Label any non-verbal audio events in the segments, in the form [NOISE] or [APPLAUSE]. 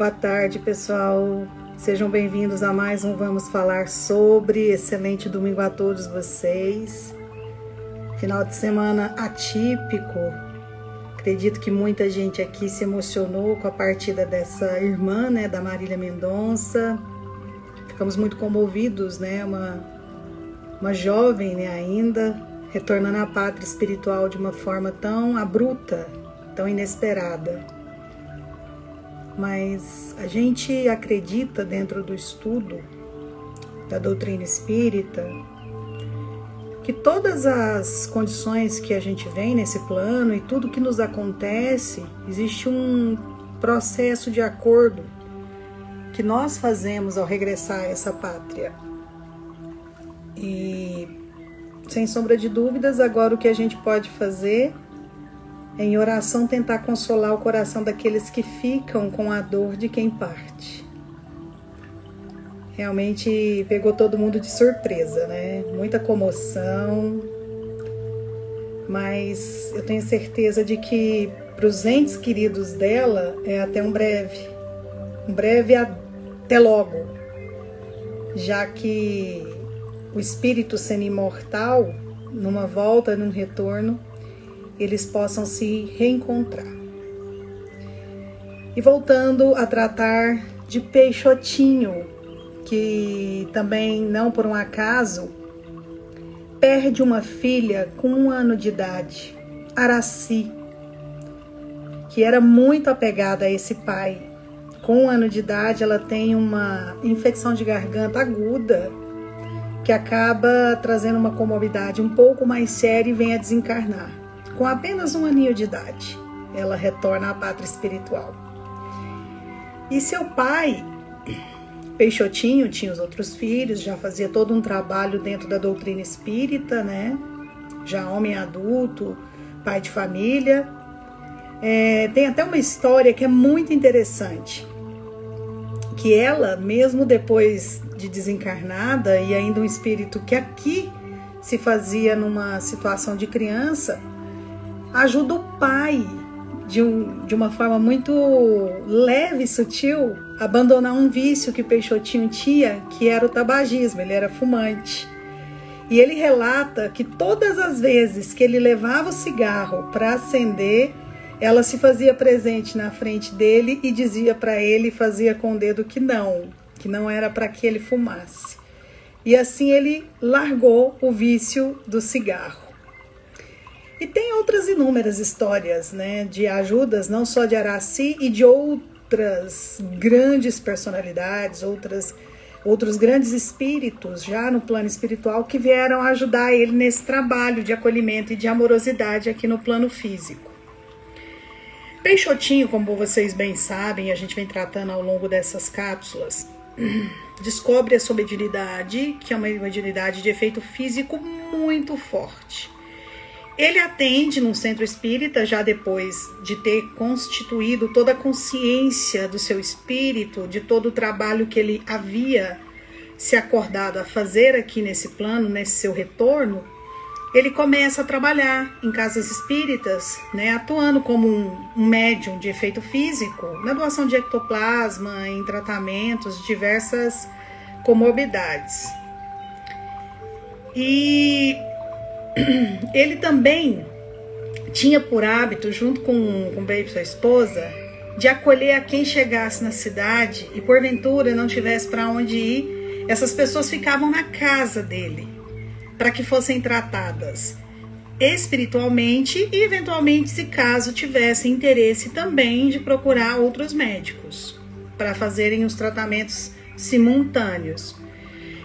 Boa tarde, pessoal. Sejam bem-vindos a mais um Vamos Falar sobre. Excelente domingo a todos vocês. Final de semana atípico. Acredito que muita gente aqui se emocionou com a partida dessa irmã, né, da Marília Mendonça. Ficamos muito comovidos, né? Uma, uma jovem, né, ainda, retornando à pátria espiritual de uma forma tão abrupta, tão inesperada. Mas a gente acredita dentro do estudo da doutrina espírita que todas as condições que a gente vem nesse plano e tudo que nos acontece, existe um processo de acordo que nós fazemos ao regressar a essa pátria. E sem sombra de dúvidas, agora o que a gente pode fazer em oração tentar consolar o coração daqueles que ficam com a dor de quem parte. Realmente pegou todo mundo de surpresa, né? Muita comoção. Mas eu tenho certeza de que para os entes queridos dela é até um breve. Um breve até logo. Já que o espírito sendo imortal, numa volta, num retorno, eles possam se reencontrar. E voltando a tratar de Peixotinho, que também, não por um acaso, perde uma filha com um ano de idade, Araci, que era muito apegada a esse pai. Com um ano de idade, ela tem uma infecção de garganta aguda que acaba trazendo uma comorbidade um pouco mais séria e vem a desencarnar. Com apenas um aninho de idade, ela retorna à pátria espiritual. E seu pai, Peixotinho, tinha os outros filhos, já fazia todo um trabalho dentro da doutrina espírita, né? Já homem adulto, pai de família. É, tem até uma história que é muito interessante. Que ela, mesmo depois de desencarnada e ainda um espírito que aqui se fazia numa situação de criança, ajuda o pai de, um, de uma forma muito leve e sutil a abandonar um vício que Peixotinho tinha, que era o tabagismo, ele era fumante. E ele relata que todas as vezes que ele levava o cigarro para acender, ela se fazia presente na frente dele e dizia para ele, fazia com o dedo que não, que não era para que ele fumasse. E assim ele largou o vício do cigarro. E tem outras inúmeras histórias, né, de ajudas, não só de Araci e de outras grandes personalidades, outras outros grandes espíritos já no plano espiritual que vieram ajudar ele nesse trabalho de acolhimento e de amorosidade aqui no plano físico. Peixotinho, como vocês bem sabem, a gente vem tratando ao longo dessas cápsulas, [CLEARS THROAT] descobre a sua mediunidade, que é uma mediunidade de efeito físico muito forte. Ele atende num centro espírita já depois de ter constituído toda a consciência do seu espírito, de todo o trabalho que ele havia se acordado a fazer aqui nesse plano, nesse seu retorno ele começa a trabalhar em casas espíritas, né, atuando como um, um médium de efeito físico, na doação de ectoplasma, em tratamentos diversas comorbidades. E [CLEARS THROAT] ele também tinha por hábito, junto com, com Baby, sua esposa, de acolher a quem chegasse na cidade e porventura não tivesse para onde ir, essas pessoas ficavam na casa dele para que fossem tratadas espiritualmente e, eventualmente, se caso tivesse interesse também de procurar outros médicos para fazerem os tratamentos simultâneos.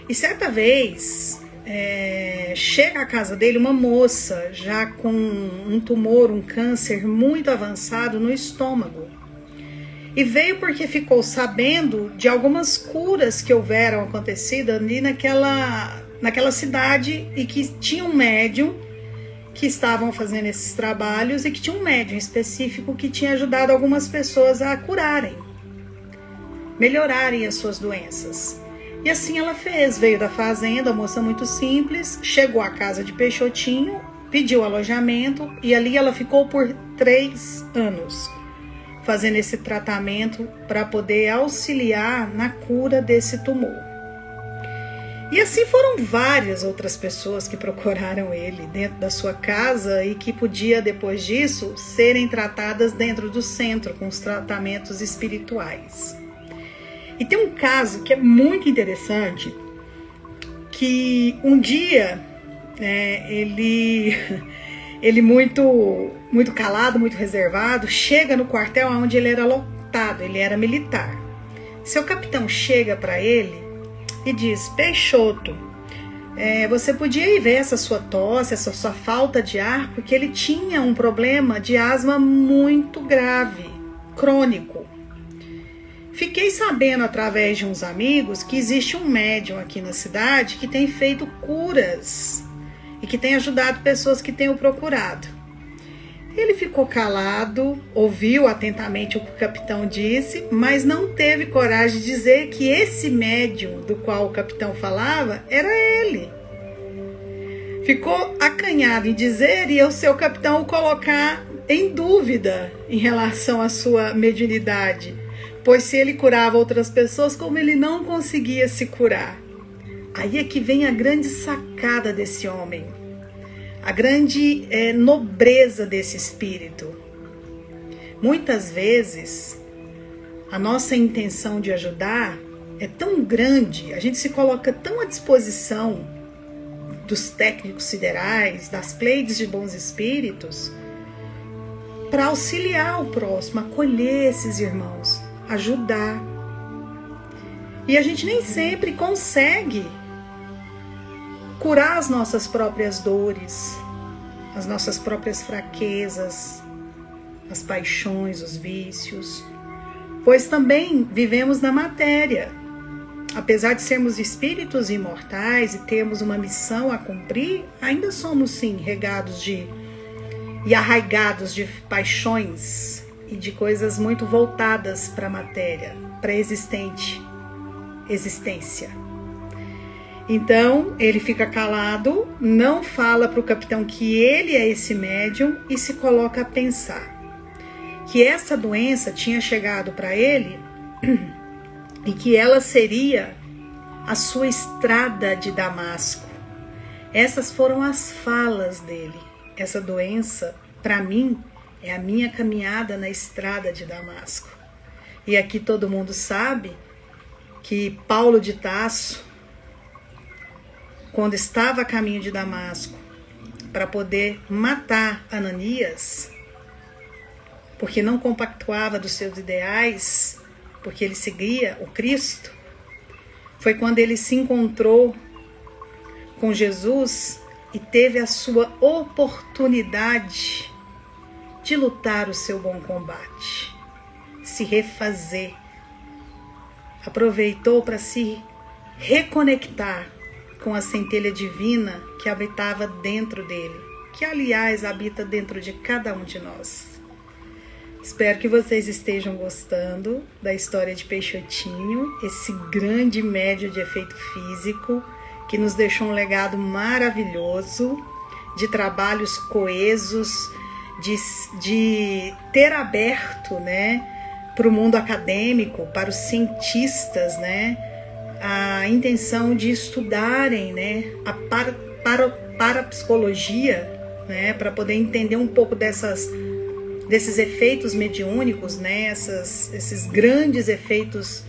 E certa vez é, chega à casa dele uma moça já com um tumor, um câncer muito avançado no estômago. E veio porque ficou sabendo de algumas curas que houveram acontecido ali naquela naquela cidade e que tinha um médium que estavam fazendo esses trabalhos e que tinha um médium específico que tinha ajudado algumas pessoas a curarem, melhorarem as suas doenças. E assim ela fez, veio da fazenda, moça muito simples, chegou à casa de Peixotinho, pediu alojamento e ali ela ficou por três anos. fazendo esse tratamento para poder auxiliar na cura desse tumor. E assim foram várias outras pessoas que procuraram ele dentro da sua casa e que podia depois disso serem tratadas dentro do centro com os tratamentos espirituais. E tem um caso que é muito interessante, que um dia é, ele [LAUGHS] ele muito muito calado, muito reservado, chega no quartel onde ele era lotado, ele era militar. Seu capitão chega para ele e diz: Peixoto, é, você podia ir ver essa sua tosse, essa sua falta de ar, porque ele tinha um problema de asma muito grave, crônico. Fiquei sabendo através de uns amigos que existe um médium aqui na cidade que tem feito curas e que tem ajudado pessoas que têm o procurado. Ele ficou calado, ouviu atentamente o que o capitão disse, mas não teve coragem de dizer que esse médium do qual o capitão falava era ele. Ficou acanhado em dizer e o seu capitão o colocar em dúvida em relação à sua mediunidade pois se ele curava outras pessoas, como ele não conseguia se curar. Aí é que vem a grande sacada desse homem, a grande é, nobreza desse espírito. Muitas vezes, a nossa intenção de ajudar é tão grande, a gente se coloca tão à disposição dos técnicos siderais, das pleides de bons espíritos, para auxiliar o próximo, acolher esses irmãos ajudar. E a gente nem sempre consegue curar as nossas próprias dores, as nossas próprias fraquezas, as paixões, os vícios, pois também vivemos na matéria. Apesar de sermos espíritos imortais e termos uma missão a cumprir, ainda somos sim regados de e arraigados de paixões e de coisas muito voltadas para a matéria, para existente, existência. Então ele fica calado, não fala para o capitão que ele é esse médium e se coloca a pensar que essa doença tinha chegado para ele [CLEARS THROAT] e que ela seria a sua estrada de Damasco. Essas foram as falas dele. Essa doença, para mim, é a minha caminhada na estrada de Damasco. E aqui todo mundo sabe que Paulo de Tasso, quando estava a caminho de Damasco, para poder matar Ananias, porque não compactuava dos seus ideais, porque ele seguia o Cristo, foi quando ele se encontrou com Jesus e teve a sua oportunidade de lutar o seu bom combate, se refazer. Aproveitou para se reconectar com a centelha divina que habitava dentro dele, que aliás habita dentro de cada um de nós. Espero que vocês estejam gostando da história de Peixotinho, esse grande médio de efeito físico que nos deixou um legado maravilhoso de trabalhos coesos, de, de ter aberto, né, para o mundo acadêmico, para os cientistas, né, a intenção de estudarem, né, a para, para, para psicologia, né, para poder entender um pouco dessas desses efeitos mediúnicos, né, essas, esses grandes efeitos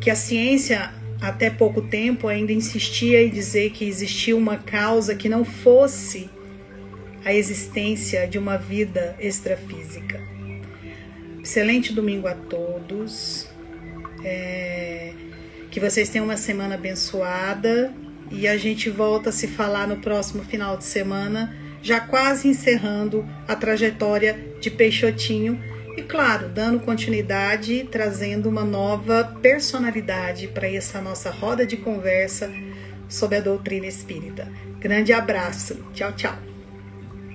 que a ciência até pouco tempo ainda insistia em dizer que existia uma causa que não fosse a existência de uma vida extrafísica. Excelente domingo a todos. É, que vocês tenham uma semana abençoada e a gente volta a se falar no próximo final de semana, já quase encerrando a trajetória de Peixotinho e, claro, dando continuidade, trazendo uma nova personalidade para essa nossa roda de conversa sobre a doutrina espírita. Grande abraço. Tchau, tchau.